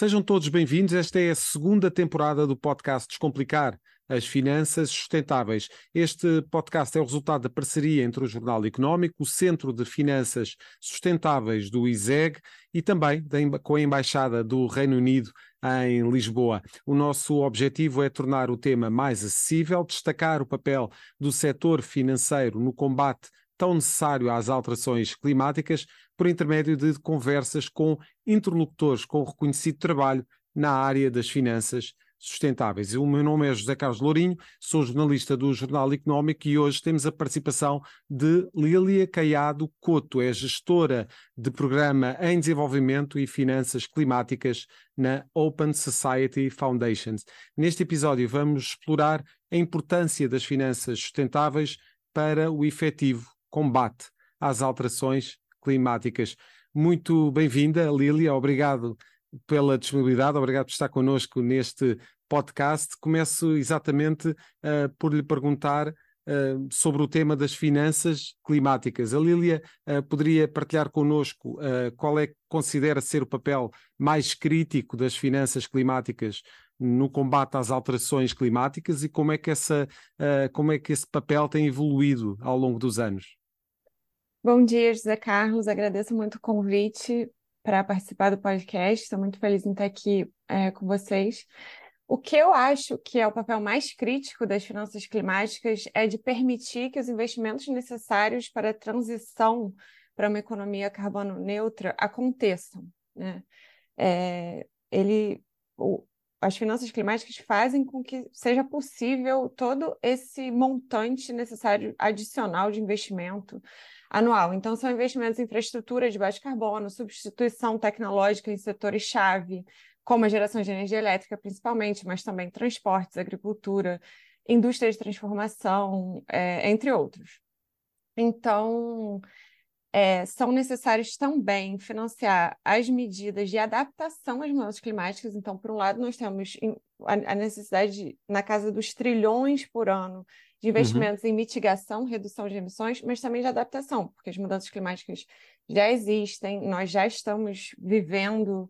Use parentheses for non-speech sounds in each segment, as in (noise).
Sejam todos bem-vindos. Esta é a segunda temporada do podcast Descomplicar as Finanças Sustentáveis. Este podcast é o resultado da parceria entre o Jornal Económico, o Centro de Finanças Sustentáveis do ISEG e também com a Embaixada do Reino Unido em Lisboa. O nosso objetivo é tornar o tema mais acessível, destacar o papel do setor financeiro no combate tão necessário às alterações climáticas por intermédio de conversas com interlocutores com reconhecido trabalho na área das finanças sustentáveis. O meu nome é José Carlos Lourinho, sou jornalista do Jornal Económico e hoje temos a participação de Lília Caiado Couto, é gestora de programa em desenvolvimento e finanças climáticas na Open Society Foundations. Neste episódio vamos explorar a importância das finanças sustentáveis para o efetivo combate às alterações climáticas. Muito bem-vinda, Lília, obrigado pela disponibilidade, obrigado por estar connosco neste podcast. Começo exatamente uh, por lhe perguntar uh, sobre o tema das finanças climáticas. A Lília uh, poderia partilhar connosco qual é que considera ser o papel mais crítico das finanças climáticas no combate às alterações climáticas e como é que, essa, como é que esse papel tem evoluído ao longo dos anos? Bom dia, José Carlos. Agradeço muito o convite para participar do podcast. Estou muito feliz em estar aqui é, com vocês. O que eu acho que é o papel mais crítico das finanças climáticas é de permitir que os investimentos necessários para a transição para uma economia carbono neutra aconteçam. Né? É, ele, o, as finanças climáticas fazem com que seja possível todo esse montante necessário adicional de investimento anual. Então, são investimentos em infraestrutura de baixo carbono, substituição tecnológica em setores-chave, como a geração de energia elétrica, principalmente, mas também transportes, agricultura, indústria de transformação, é, entre outros. Então, é, são necessários também financiar as medidas de adaptação às mudanças climáticas. Então, por um lado, nós temos a necessidade de, na casa dos trilhões por ano de uhum. investimentos uhum. em mitigação, redução de emissões, mas também de adaptação, porque as mudanças climáticas já existem, nós já estamos vivendo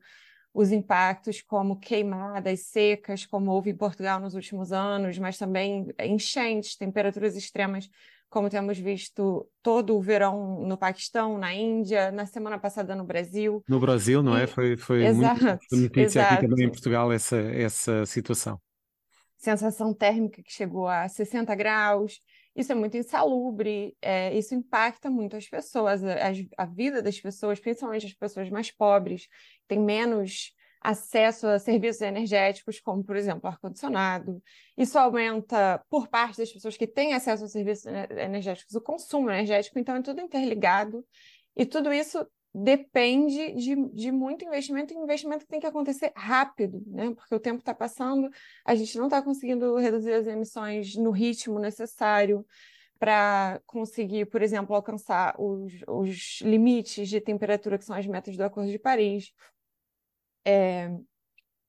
os impactos como queimadas secas, como houve em Portugal nos últimos anos, mas também enchentes, temperaturas extremas, como temos visto todo o verão no Paquistão, na Índia, na semana passada no Brasil. No Brasil, não é? e... é? Foi, foi exato, muito notícia aqui também em Portugal essa, essa situação sensação térmica que chegou a 60 graus. Isso é muito insalubre, é, isso impacta muito as pessoas, a, a, vida das pessoas, principalmente as pessoas mais pobres, têm menos acesso a serviços energéticos, como, por exemplo, ar-condicionado. Isso aumenta, por parte das pessoas que têm acesso a serviços energéticos, o consumo energético, então é tudo interligado. E tudo isso depende de, de muito investimento, e investimento que tem que acontecer rápido, né? Porque o tempo está passando, a gente não está conseguindo reduzir as emissões no ritmo necessário para conseguir, por exemplo, alcançar os, os limites de temperatura que são as metas do Acordo de Paris. É,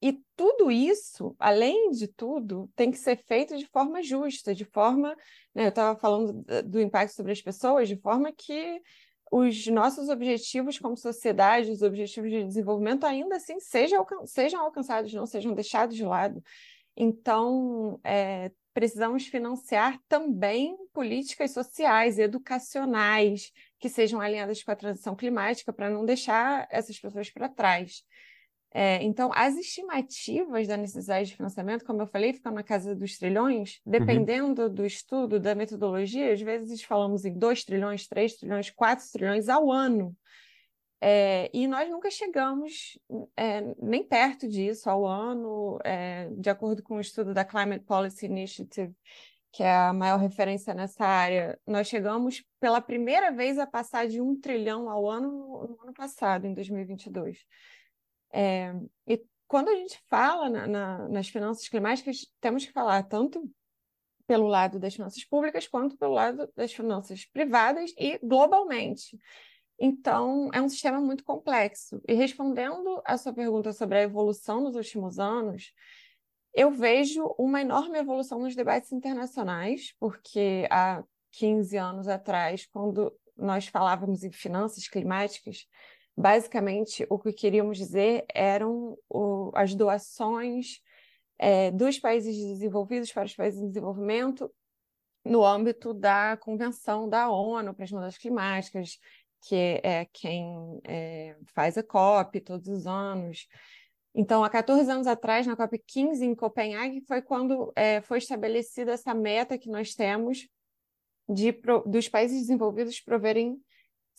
e tudo isso, além de tudo, tem que ser feito de forma justa, de forma. Né, eu estava falando do impacto sobre as pessoas, de forma que os nossos objetivos como sociedade, os objetivos de desenvolvimento, ainda assim sejam, sejam alcançados, não sejam deixados de lado. Então, é, precisamos financiar também políticas sociais, educacionais, que sejam alinhadas com a transição climática, para não deixar essas pessoas para trás. É, então, as estimativas da necessidade de financiamento, como eu falei, ficam na casa dos trilhões, uhum. dependendo uhum. do estudo, da metodologia, às vezes falamos em 2 trilhões, 3 trilhões, 4 trilhões ao ano. É, e nós nunca chegamos é, nem perto disso ao ano, é, de acordo com o estudo da Climate Policy Initiative, que é a maior referência nessa área, nós chegamos pela primeira vez a passar de um trilhão ao ano no, no ano passado, em 2022. É, e quando a gente fala na, na, nas finanças climáticas, temos que falar tanto pelo lado das finanças públicas quanto pelo lado das finanças privadas e globalmente. Então, é um sistema muito complexo. E respondendo à sua pergunta sobre a evolução nos últimos anos, eu vejo uma enorme evolução nos debates internacionais, porque há 15 anos atrás, quando nós falávamos em finanças climáticas, Basicamente, o que queríamos dizer eram o, as doações é, dos países desenvolvidos para os países em desenvolvimento no âmbito da Convenção da ONU para as Mudanças Climáticas, que é quem é, faz a COP todos os anos. Então, há 14 anos atrás, na COP 15 em Copenhague, foi quando é, foi estabelecida essa meta que nós temos de, dos países desenvolvidos proverem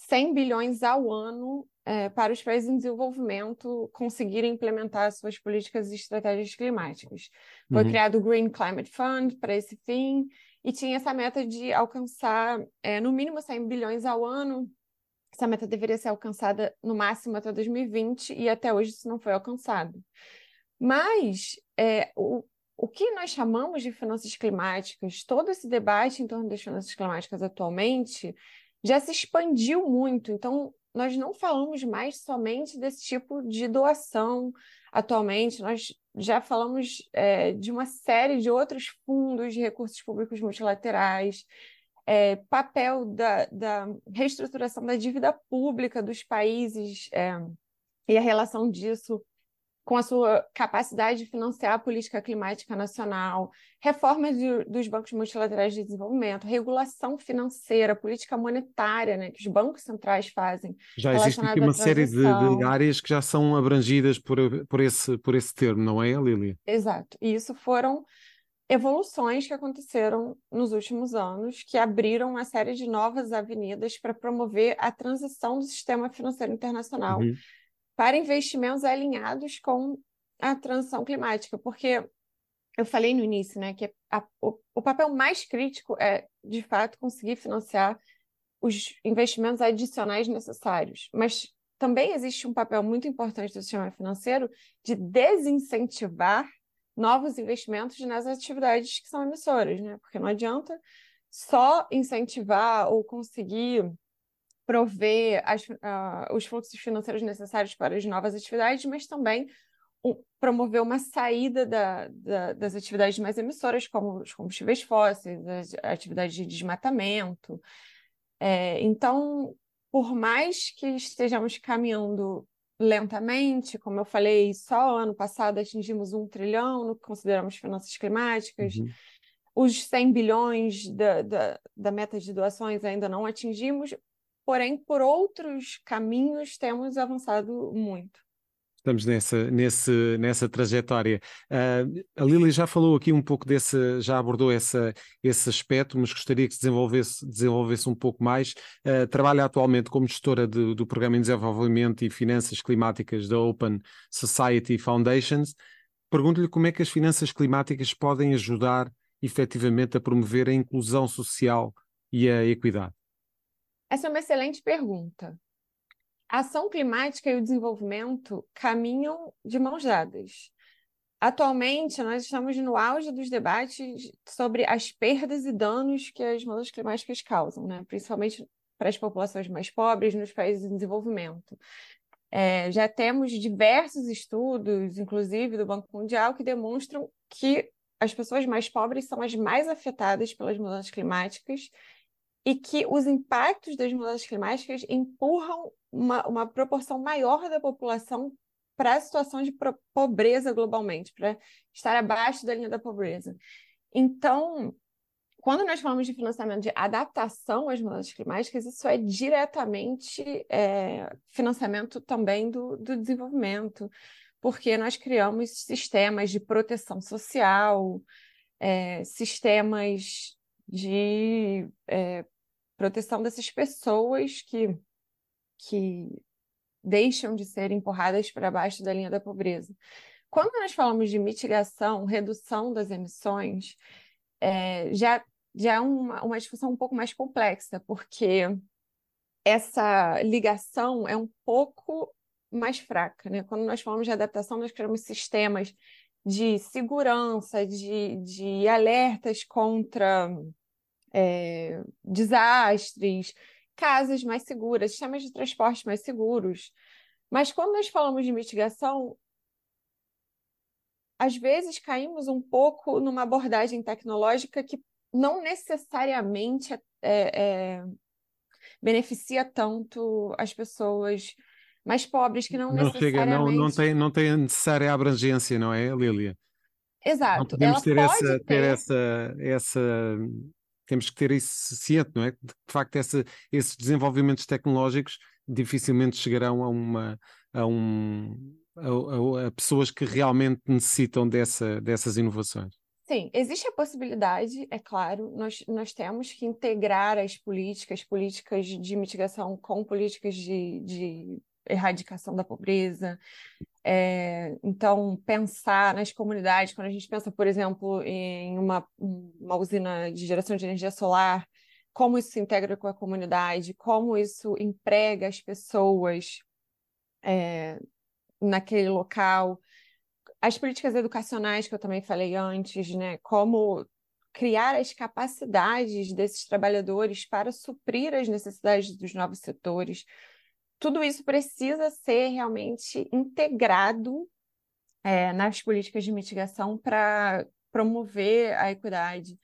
100 bilhões ao ano é, para os países em desenvolvimento conseguirem implementar suas políticas e estratégias climáticas. Foi uhum. criado o Green Climate Fund para esse fim e tinha essa meta de alcançar é, no mínimo 100 bilhões ao ano. Essa meta deveria ser alcançada no máximo até 2020 e até hoje isso não foi alcançado. Mas é, o, o que nós chamamos de finanças climáticas, todo esse debate em torno das finanças climáticas atualmente já se expandiu muito. Então, nós não falamos mais somente desse tipo de doação atualmente, nós já falamos é, de uma série de outros fundos de recursos públicos multilaterais, é, papel da, da, reestruturação da dívida pública dos países é, e a relação disso com a sua capacidade de financiar a política climática nacional, reformas de, dos bancos multilaterais de desenvolvimento, regulação financeira, política monetária, né, que os bancos centrais fazem. Já existe aqui uma série de, de, áreas que já são abrangidas por, por, esse, por esse termo, não é, Lili? Exato. E isso foram evoluções que aconteceram nos últimos anos, que abriram uma série de novas avenidas para promover a transição do sistema financeiro internacional. Uhum para investimentos alinhados com a transição climática, porque eu falei no início, né, que a, o, o papel mais crítico é, de fato, conseguir financiar os investimentos adicionais necessários, mas também existe um papel muito importante do sistema financeiro de desincentivar novos investimentos nas atividades que são emissoras, né? Porque não adianta só incentivar ou conseguir prover as, uh, os fluxos financeiros necessários para as novas atividades, mas também um, promover uma saída da, da, das atividades mais emissoras, como os combustíveis fósseis, as atividades de desmatamento. É, então, por mais que estejamos caminhando lentamente, como eu falei, só ano passado atingimos um trilhão no que consideramos finanças climáticas. Uhum. Os 100 bilhões da, da, da meta de doações ainda não atingimos, porém, por outros caminhos, temos avançado muito. Estamos nessa, nesse, nessa trajetória. Uh, a Lili já falou aqui um pouco desse, já abordou essa, esse aspecto, mas gostaria que se desenvolvesse, desenvolvesse um pouco mais. Uh, trabalha atualmente como gestora de, do Programa em Desenvolvimento e Finanças Climáticas da Open Society Foundations. Pergunto-lhe como é que as finanças climáticas podem ajudar efetivamente a promover a inclusão social e a equidade. Essa é uma excelente pergunta. A ação climática e o desenvolvimento caminham de mãos dadas. Atualmente, nós estamos no auge dos debates sobre as perdas e danos que as mudanças climáticas causam, né? principalmente para as populações mais pobres nos países em desenvolvimento. É, já temos diversos estudos, inclusive do Banco Mundial, que demonstram que as pessoas mais pobres são as mais afetadas pelas mudanças climáticas e que os impactos das mudanças climáticas empurram uma, uma proporção maior da população para a situação de pobreza globalmente, para estar abaixo da linha da pobreza. Então, quando nós falamos de financiamento de adaptação às mudanças climáticas, isso é diretamente é, financiamento também do, do desenvolvimento, porque nós criamos sistemas de proteção social, é, sistemas de é, proteção dessas pessoas que, que deixam de ser empurradas para baixo da linha da pobreza. Quando nós falamos de mitigação, redução das emissões, é, já, já é uma, uma discussão um pouco mais complexa, porque essa ligação é um pouco mais fraca. Né? Quando nós falamos de adaptação, nós criamos sistemas de segurança, de, de alertas contra é, desastres, casas mais seguras, sistemas de transporte mais seguros. Mas quando nós falamos de mitigação, às vezes caímos um pouco numa abordagem tecnológica que não necessariamente é, é, beneficia tanto as pessoas mais pobres, que não, não necessariamente... Chega, não, não, tem, não tem a necessária abrangência, não é, Lília? Exato. Não podemos Ela ter, pode essa, ter... ter essa, essa. Temos que ter isso ciente, não é? De facto, essa, esses desenvolvimentos tecnológicos dificilmente chegarão a uma. A um, a, a, a pessoas que realmente necessitam dessa, dessas inovações. Sim, existe a possibilidade, é claro, nós, nós temos que integrar as políticas, políticas de mitigação com políticas de, de erradicação da pobreza. É, então, pensar nas comunidades, quando a gente pensa, por exemplo, em uma, uma usina de geração de energia solar, como isso se integra com a comunidade, como isso emprega as pessoas é, naquele local. As políticas educacionais que eu também falei antes, né? Como criar as capacidades desses trabalhadores para suprir as necessidades dos novos setores. Tudo isso precisa ser realmente integrado é, nas políticas de mitigação para promover a equidade.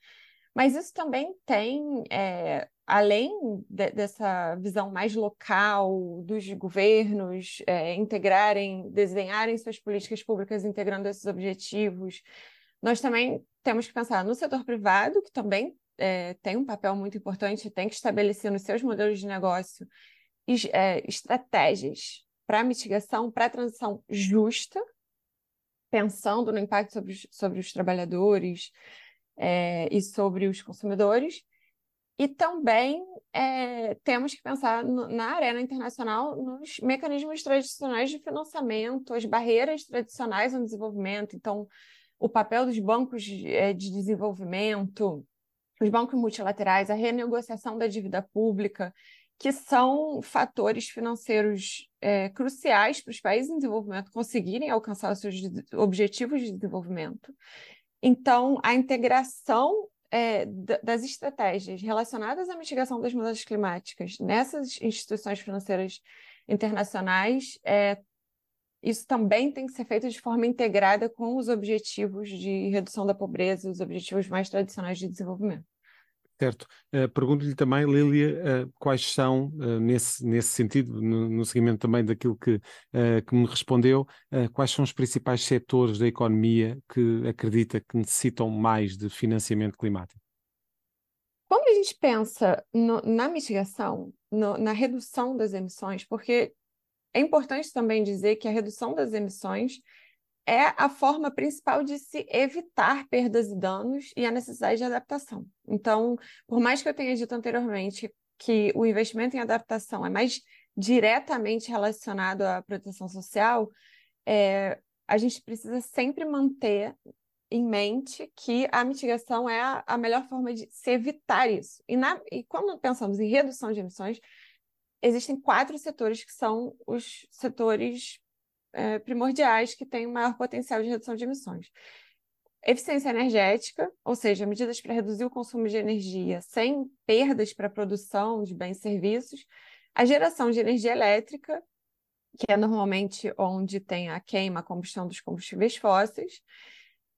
Mas isso também tem é, além de, dessa visão mais local dos governos é, integrarem, desenharem suas políticas públicas integrando esses objetivos, nós também temos que pensar no setor privado, que também é, tem um papel muito importante, tem que estabelecer nos seus modelos de negócio é, estratégias para mitigação, para transição justa, pensando no impacto sobre os, sobre os trabalhadores é, e sobre os consumidores, e também é, temos que pensar no, na arena internacional nos mecanismos tradicionais de financiamento, as barreiras tradicionais ao desenvolvimento. Então, o papel dos bancos de, é, de desenvolvimento, os bancos multilaterais, a renegociação da dívida pública, que são fatores financeiros é, cruciais para os países em desenvolvimento conseguirem alcançar os seus objetivos de desenvolvimento. Então, a integração é, das estratégias relacionadas à mitigação das mudanças climáticas nessas instituições financeiras internacionais, é, isso também tem que ser feito de forma integrada com os objetivos de redução da pobreza, os objetivos mais tradicionais de desenvolvimento. Certo. Uh, Pergunto-lhe também, Lília, uh, quais são, uh, nesse, nesse sentido, no, no, seguimento também daquilo que, que me respondeu, quais são os principais setores da economia que acredita que necessitam mais de financiamento climático? Quando a gente pensa no, na mitigação, no, na redução das emissões, porque é importante também dizer que a redução das emissões é a forma principal de se evitar perdas e danos e a necessidade de adaptação. Então, por mais que eu tenha dito anteriormente que o investimento em adaptação é mais diretamente relacionado à proteção social, é, a gente precisa sempre manter em mente que a mitigação é a, a melhor forma de se evitar isso. E, na, e quando pensamos em redução de emissões, existem quatro setores que são os setores é, primordiais que têm maior potencial de redução de emissões. Eficiência energética, ou seja, medidas para reduzir o consumo de energia sem perdas para a produção de bens e serviços. A geração de energia elétrica, que é normalmente onde tem a queima, a combustão dos combustíveis fósseis,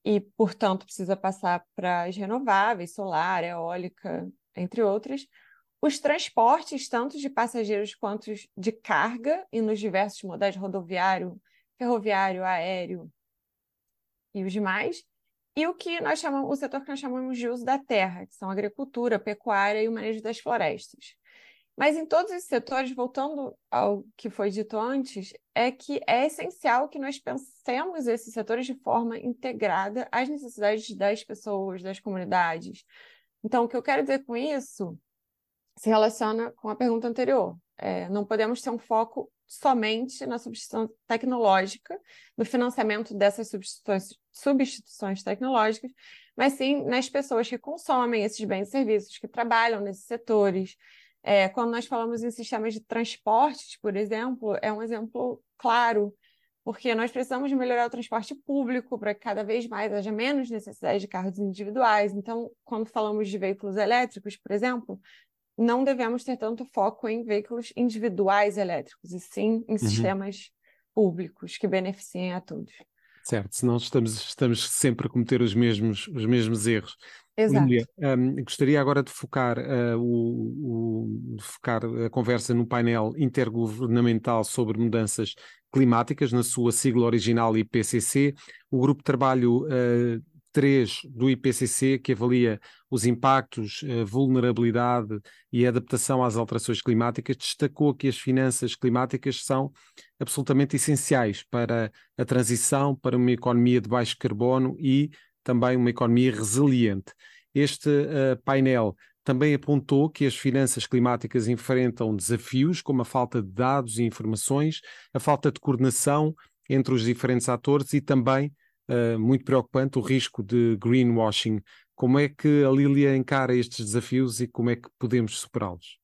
e, portanto, precisa passar para as renováveis, solar, eólica, entre outras. Os transportes, tanto de passageiros quanto de carga, e nos diversos modais rodoviário, ferroviário, aéreo e os demais. E o que nós chamamos, o setor que nós chamamos de uso da terra, que são agricultura, pecuária e o manejo das florestas. Mas em todos esses setores, voltando ao que foi dito antes, é que é essencial que nós pensemos esses setores de forma integrada às necessidades das pessoas, das comunidades. Então, o que eu quero dizer com isso se relaciona com a pergunta anterior. É, não podemos ter um foco somente na substituição tecnológica, no financiamento dessas substituições, substituições tecnológicas, mas sim nas pessoas que consomem esses bens e serviços, que trabalham nesses setores. É, quando nós falamos em sistemas de transportes, por exemplo, é um exemplo claro, porque nós precisamos melhorar o transporte público para que cada vez mais haja menos necessidade de carros individuais. Então, quando falamos de veículos elétricos, por exemplo, não devemos ter tanto foco em veículos individuais elétricos, e sim em uhum. sistemas públicos que beneficiem a todos. Certo, senão estamos, estamos sempre a cometer os mesmos, os mesmos erros. Exato. Um, gostaria agora de focar, uh, o, o, focar a conversa no painel intergovernamental sobre mudanças climáticas, na sua sigla original IPCC. O grupo de trabalho uh, 3 do IPCC, que avalia os impactos, a vulnerabilidade e a adaptação às alterações climáticas, destacou que as finanças climáticas são absolutamente essenciais para a transição para uma economia de baixo carbono e também uma economia resiliente. Este uh, painel também apontou que as finanças climáticas enfrentam desafios como a falta de dados e informações, a falta de coordenação entre os diferentes atores e também uh, muito preocupante o risco de greenwashing. Como é que a Lília encara estes desafios e como é que podemos superá-los?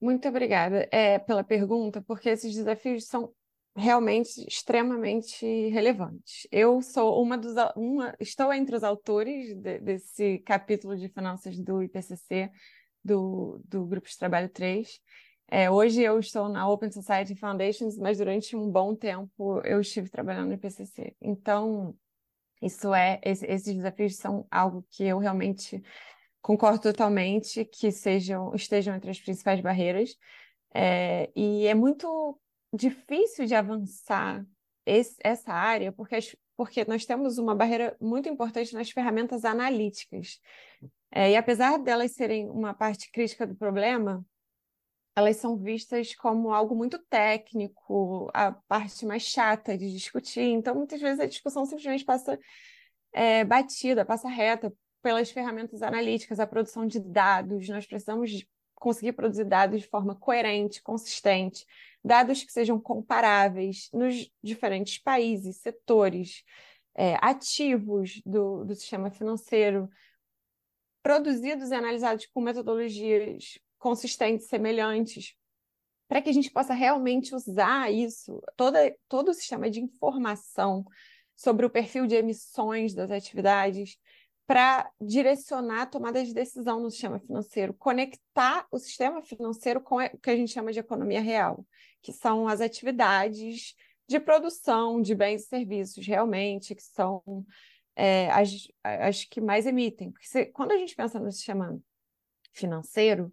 Muito obrigada é, pela pergunta, porque esses desafios são realmente extremamente relevantes. Eu sou uma dos uma, estou entre os autores de, desse capítulo de finanças do IPCC do, do grupo de trabalho 3 é, hoje eu estou na Open Society Foundations, mas durante um bom tempo eu estive trabalhando no IPCC. Então, isso é, esse, esses desafios são algo que eu realmente concordo totalmente que sejam, estejam entre as principais barreiras. É, e é muito difícil de avançar esse, essa área, porque, as, porque nós temos uma barreira muito importante nas ferramentas analíticas. É, e apesar delas serem uma parte crítica do problema, elas são vistas como algo muito técnico, a parte mais chata de discutir. Então, muitas vezes a discussão simplesmente passa é, batida, passa reta pelas ferramentas analíticas, a produção de dados. Nós precisamos conseguir produzir dados de forma coerente, consistente, dados que sejam comparáveis nos diferentes países, setores, é, ativos do, do sistema financeiro, produzidos e analisados com metodologias consistentes, semelhantes, para que a gente possa realmente usar isso, toda, todo o sistema de informação sobre o perfil de emissões das atividades, para direcionar a tomada de decisão no sistema financeiro, conectar o sistema financeiro com o que a gente chama de economia real, que são as atividades de produção de bens e serviços, realmente, que são é, as, as que mais emitem. Porque se, quando a gente pensa no sistema financeiro,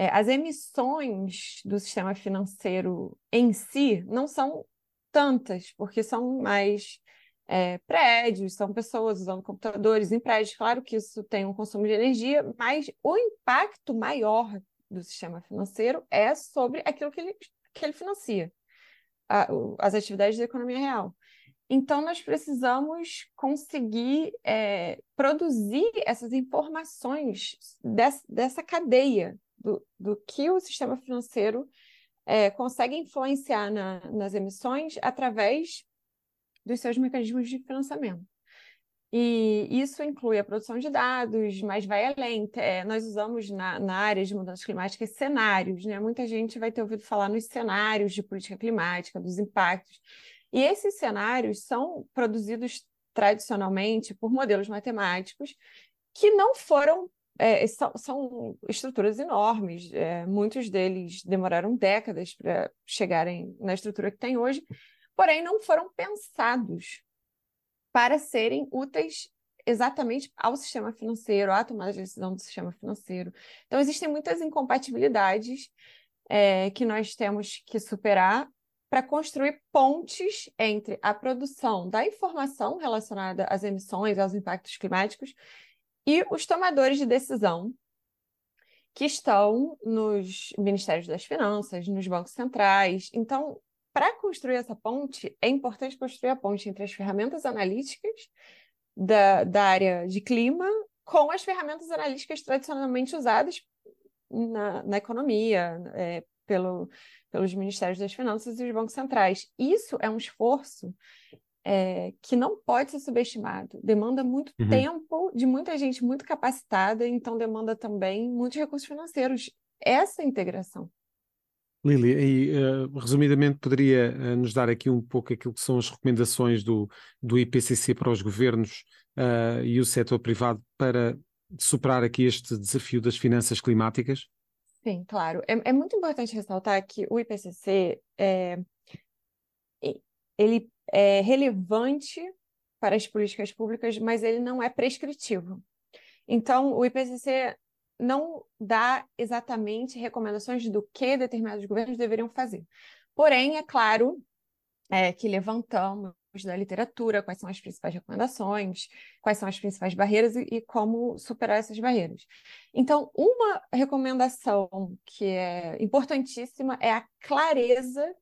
é, as emissões do sistema financeiro em si não são tantas, porque são mais é, prédios, são pessoas usando computadores em prédios. Claro que isso tem um consumo de energia, mas o impacto maior do sistema financeiro é sobre aquilo que ele, que ele financia, a, as atividades da economia real. Então, nós precisamos conseguir é, produzir essas informações dessa, dessa cadeia do, do que o sistema financeiro é, consegue influenciar na, nas emissões através dos seus mecanismos de financiamento. E isso inclui a produção de dados, mas vai além. É, nós usamos na, na, área de mudanças climáticas cenários, né? Muita gente vai ter ouvido falar nos cenários de política climática, dos impactos. E esses cenários são produzidos tradicionalmente por modelos matemáticos que não foram é, são, são, estruturas enormes, é, muitos deles demoraram décadas para chegarem na estrutura que tem hoje, porém não foram pensados para serem úteis exatamente ao sistema financeiro, à tomada de decisão do sistema financeiro. Então, existem muitas incompatibilidades é, que nós temos que superar para construir pontes entre a produção da informação relacionada às emissões, aos impactos climáticos e os tomadores de decisão que estão nos ministérios das finanças, nos bancos centrais. Então, para construir essa ponte, é importante construir a ponte entre as ferramentas analíticas da, da área de clima com as ferramentas analíticas tradicionalmente usadas na, na economia, é, pelo, pelos ministérios das finanças e os bancos centrais. Isso é um esforço é, que não pode ser subestimado. Demanda muito uhum. tempo de muita gente muito capacitada, então demanda também muitos recursos financeiros. Essa integração. Lili, e, uh, resumidamente poderia uh, nos dar aqui um pouco aquilo que são as recomendações do, do IPCC para os governos uh, e o setor privado para superar aqui este desafio das finanças climáticas? Sim, claro. É, é muito importante ressaltar que o IPCC é, ele é relevante para as políticas públicas, mas ele não é prescritivo. Então, o IPCC não dá exatamente recomendações do que determinados governos deveriam fazer. Porém, é claro é, que levantamos da literatura quais são as principais recomendações, quais são as principais barreiras e, e como superar essas barreiras. Então, uma recomendação que é importantíssima é a clareza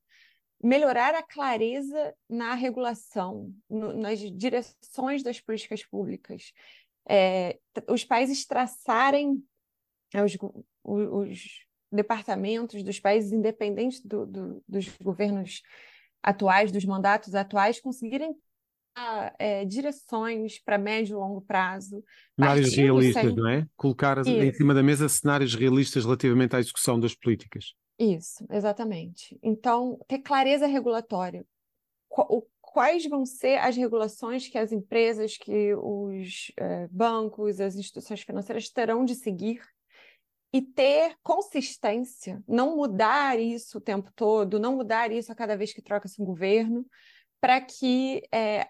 melhorar a clareza na regulação, no, nas direções das políticas públicas. É, os países traçarem é, os, os, departamentos dos países independentes do, do, dos governos atuais, dos mandatos atuais, conseguirem é, direções para médio e longo prazo. Cenários realistas, sem... não é? Colocar Isso. em cima da mesa cenários realistas relativamente à execução das políticas. Isso, exatamente. Então, ter clareza regulatória. Quais vão ser as regulações que as empresas, que os é, bancos, as instituições financeiras terão de seguir e ter consistência, não mudar isso o tempo todo, não mudar isso a cada vez que troca-se um governo, para que é,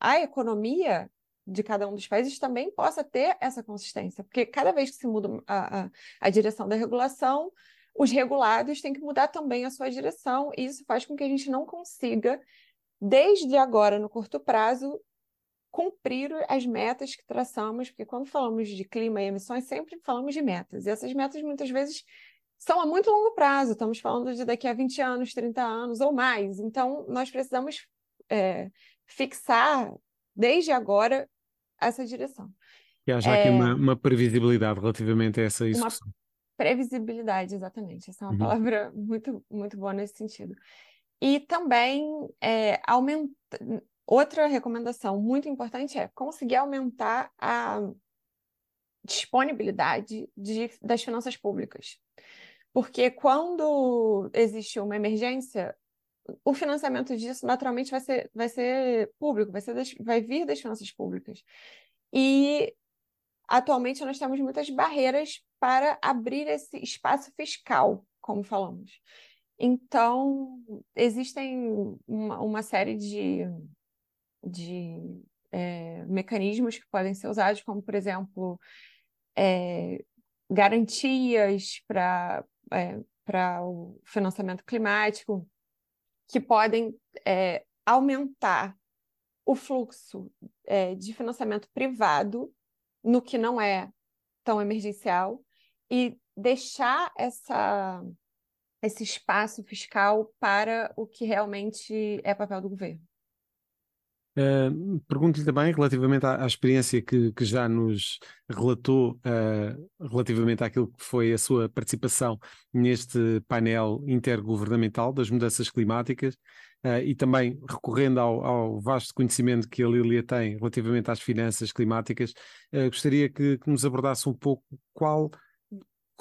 a economia de cada um dos países também possa ter essa consistência, porque cada vez que se muda a, a, a direção da regulação, os regulados têm que mudar também a sua direção, e isso faz com que a gente não consiga, desde agora, no curto prazo, cumprir as metas que traçamos, porque quando falamos de clima e emissões, sempre falamos de metas. E essas metas, muitas vezes, são a muito longo prazo. Estamos falando de daqui a 20 anos, 30 anos ou mais. Então, nós precisamos é, fixar, desde agora, essa direção. E há já é, aqui uma, uma, previsibilidade relativamente a essa execução. Uma previsibilidade, exatamente. Essa é uma uhum. palavra (laughs) muito, muito boa nesse sentido. E também é, aumenta, Outra recomendação muito importante é conseguir aumentar a disponibilidade de, das finanças públicas. Porque quando existe uma emergência, o financiamento disso naturalmente vai ser, vai ser público, vai, ser das, vai vir das finanças públicas. E atualmente nós temos muitas barreiras para abrir esse espaço fiscal, como falamos. Então, existem uma, uma série de de é, mecanismos que podem ser usados, como, por exemplo, é, garantias para é, o financiamento climático, que podem é, aumentar o fluxo é, de financiamento privado no que não é tão emergencial e deixar essa, esse espaço fiscal para o que realmente é papel do governo. Uh, Pergunto-lhe também relativamente à, à experiência que, que, já nos relatou uh, relativamente àquilo que foi a sua participação neste painel intergovernamental das mudanças climáticas uh, e também recorrendo ao, ao, vasto conhecimento que a Lília tem relativamente às finanças climáticas, gostaria que, que nos abordasse um pouco qual,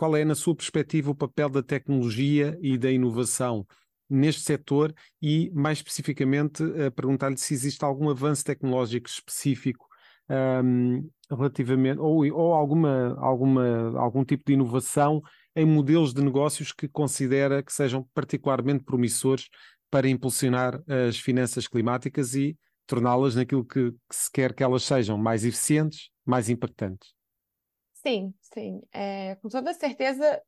qual é, na sua perspectiva, o papel da tecnologia e da inovação neste setor e, mais especificamente, uh, perguntar-lhe se existe algum avanço tecnológico específico um, relativamente, ou, ou alguma, alguma, algum tipo de inovação em modelos de negócios que considera que sejam particularmente promissores para impulsionar as finanças climáticas e torná-las naquilo que, que se quer que elas sejam mais eficientes, mais impactantes. Sim, sim. É, com toda certeza,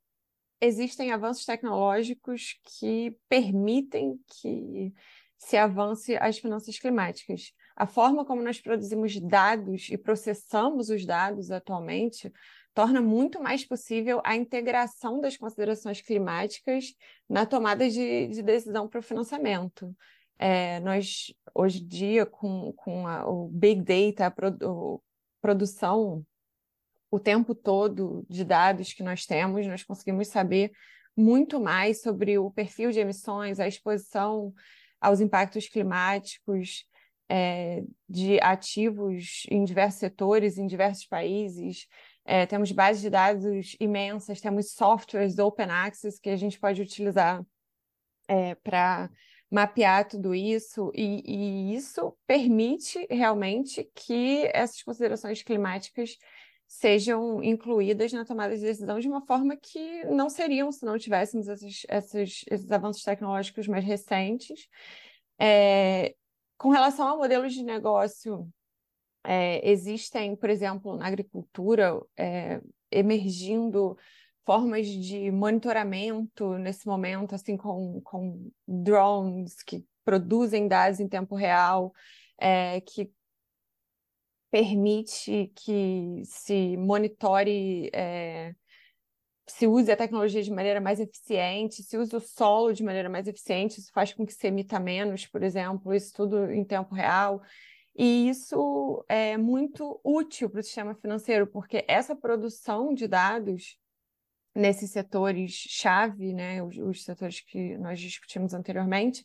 existem avanços tecnológicos que permitem que se avance as finanças climáticas. A forma como nós produzimos dados e processamos os dados atualmente torna muito mais possível a integração das considerações climáticas na tomada de, de decisão para o financiamento. É, nós, hoje em dia, com, com a, o Big Data, a, produ, produção o tempo todo de dados que nós temos, nós conseguimos saber muito mais sobre o perfil de emissões, a exposição aos impactos climáticos é, de ativos em diversos setores, em diversos países. É, temos bases de dados imensas, temos softwares open access que a gente pode utilizar é, para mapear tudo isso, e, e isso permite realmente que essas considerações climáticas sejam incluídas na tomada de decisão de uma forma que não seriam se não tivéssemos esses, esses, esses avanços tecnológicos mais recentes. É, Com relação a modelos de negócio, é, existem, por exemplo, na agricultura, é, emergindo formas de monitoramento nesse momento, assim, com, com drones que produzem dados em tempo real, é, que permite que se monitore, é, se use a tecnologia de maneira mais eficiente, se use o solo de maneira mais eficiente, isso faz com que se emita menos, por exemplo, isso tudo em tempo real. E isso é muito útil para o sistema financeiro, porque essa produção de dados nesses setores-chave, né, os, os setores que nós discutimos anteriormente,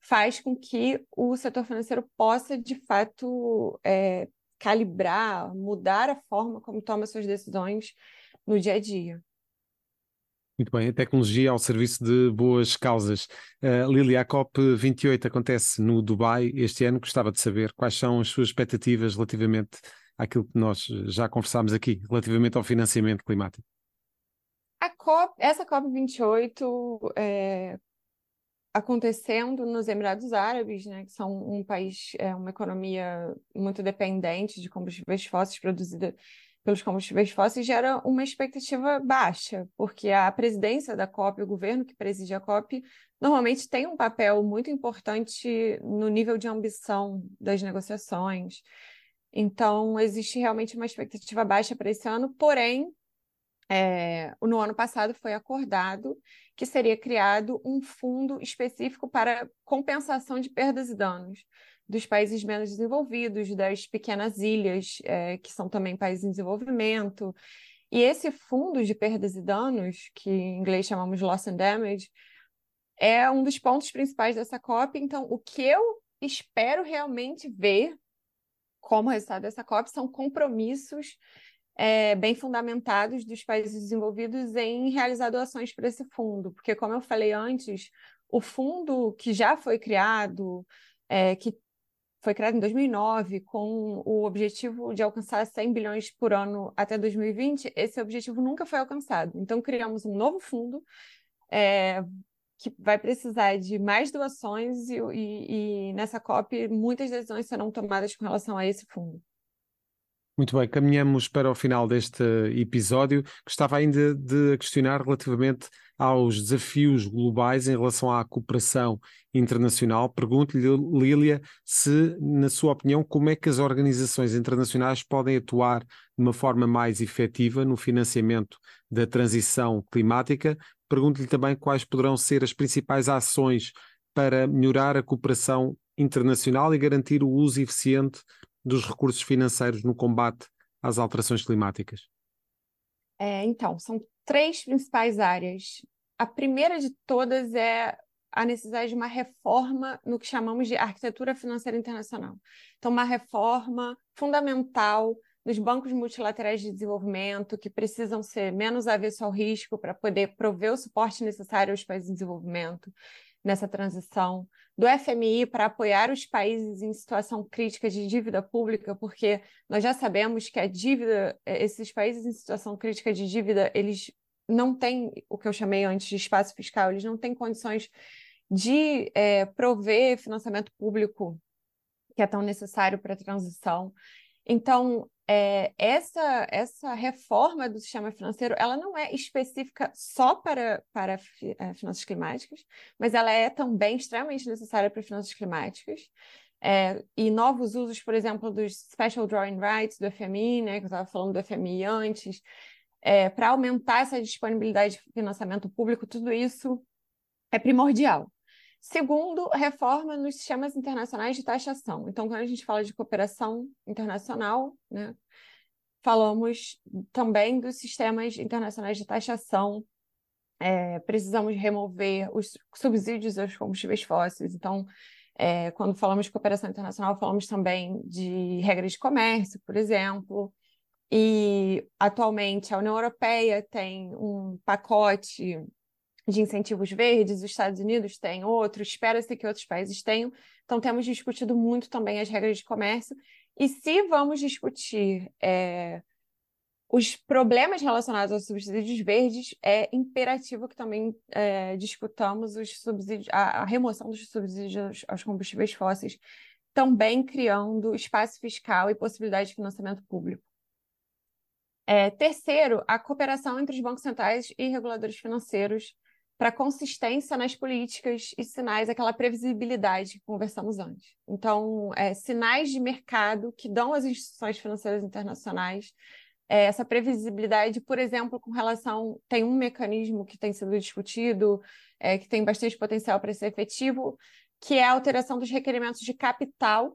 faz com que o setor financeiro possa, de fato, é, calibrar, mudar a forma como toma suas decisões no dia a dia. Muito bem, a tecnologia ao serviço de boas causas. Uh, Lili, a COP28 acontece no Dubai este ano. Gostava de saber quais são as suas expectativas relativamente àquilo que nós já conversámos aqui, relativamente ao financiamento climático. A COP, essa COP28 é, acontecendo nos Emirados Árabes, né, que são um país, é, uma economia muito dependente de combustíveis fósseis produzida pelos combustíveis fósseis, gera uma expectativa baixa, porque a presidência da COP, o governo que preside a COP, normalmente tem um papel muito importante no nível de ambição das negociações. Então, existe realmente uma expectativa baixa para esse ano, porém, é, no ano passado foi acordado que seria criado um fundo específico para compensação de perdas e danos dos países menos desenvolvidos, das pequenas ilhas, é, que são também países em desenvolvimento. E esse fundo de perdas e danos, que em inglês chamamos loss and damage, é um dos pontos principais dessa COP. Então, o que eu espero realmente ver como resultado dessa COP são compromissos é, bem fundamentados dos países desenvolvidos em realizar doações para esse fundo, porque, como eu falei antes, o fundo que já foi criado, é, que foi criado em 2009, com o objetivo de alcançar 100 bilhões por ano até 2020, esse objetivo nunca foi alcançado. Então, criamos um novo fundo. É, que vai precisar de mais doações e, e, e nessa COP muitas decisões serão tomadas com relação a esse fundo. Muito bem, caminhamos para o final deste episódio. Gostava ainda de questionar relativamente aos desafios globais em relação à cooperação internacional. Pergunto-lhe, Lília, se, na sua opinião, como é que as organizações internacionais podem atuar de uma forma mais efetiva no financiamento da transição climática. Pergunto-lhe também quais poderão ser as principais ações para melhorar a cooperação internacional e garantir o uso eficiente dos recursos financeiros no combate às alterações climáticas? É, então, são três principais áreas. A primeira de todas é a necessidade de uma reforma no que chamamos de arquitetura financeira internacional. Então, uma reforma fundamental dos bancos multilaterais de desenvolvimento, que precisam ser menos avessos ao risco para poder prover o suporte necessário aos países em desenvolvimento nessa transição, do FMI para apoiar os países em situação crítica de dívida pública, porque nós já sabemos que a dívida, é, esses países em situação crítica de dívida, eles não têm o que eu chamei antes de espaço fiscal, eles não têm condições de é, prover financiamento público que é tão necessário para a transição. Então, é, essa, essa reforma do sistema financeiro ela não é específica só para, para é, finanças climáticas, mas ela é também extremamente necessária para finanças climáticas. É, e novos usos, por exemplo, dos Special Drawing Rights do FMI, né, que eu estava falando do FMI antes, é, para aumentar essa disponibilidade de financiamento público, tudo isso é primordial. Segundo, reforma nos sistemas internacionais de taxação. Então, quando a gente fala de cooperação internacional, né, falamos também dos sistemas internacionais de taxação. É, precisamos remover os subsídios aos combustíveis fósseis. Então, é, quando falamos de cooperação internacional, falamos também de regras de comércio, por exemplo. E, atualmente, a União Europeia tem um pacote de incentivos verdes, os Estados Unidos têm outro, espera-se que outros países tenham. Então, temos discutido muito também as regras de comércio. E se vamos discutir é, os problemas relacionados aos subsídios verdes, é imperativo que também é, discutamos os subsídios, a, a, remoção dos subsídios aos combustíveis fósseis também criando espaço fiscal e possibilidade de financiamento público. É, terceiro, a cooperação entre os bancos centrais e reguladores financeiros para consistência nas políticas e sinais, aquela previsibilidade que conversamos antes. Então, é, sinais de mercado que dão às instituições financeiras internacionais é, essa previsibilidade, por exemplo, com relação. Tem um mecanismo que tem sido discutido, é, que tem bastante potencial para ser efetivo, que é a alteração dos requerimentos de capital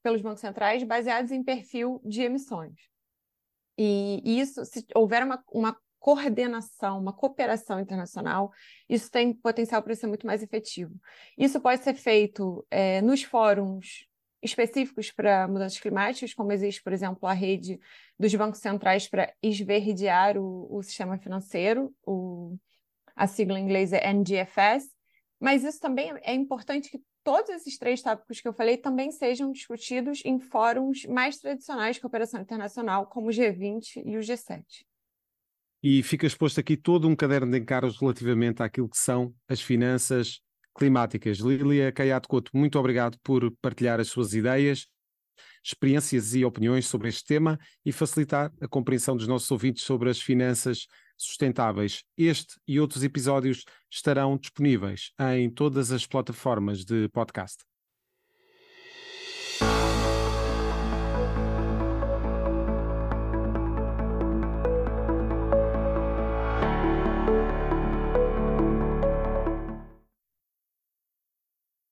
pelos bancos centrais baseados em perfil de emissões. E isso, se houver uma, uma coordenação, uma cooperação internacional, isso tem potencial para ser muito mais efetivo. Isso pode ser feito é, nos fóruns específicos para mudanças climáticas, como existe, por exemplo, a rede dos bancos centrais para esverdear o, o sistema financeiro, o, a sigla em inglês é NGFS, mas isso também é importante que todos esses três tópicos que eu falei também sejam discutidos em fóruns mais tradicionais de cooperação internacional, como o G20 e o G7. E fica exposto aqui todo um caderno de encargos relativamente àquilo que são as finanças climáticas. Lilia Caiato Couto, muito obrigado por partilhar as suas ideias, experiências e opiniões sobre este tema e facilitar a compreensão dos nossos ouvintes sobre as finanças sustentáveis. Este e outros episódios estarão disponíveis em todas as plataformas de podcast.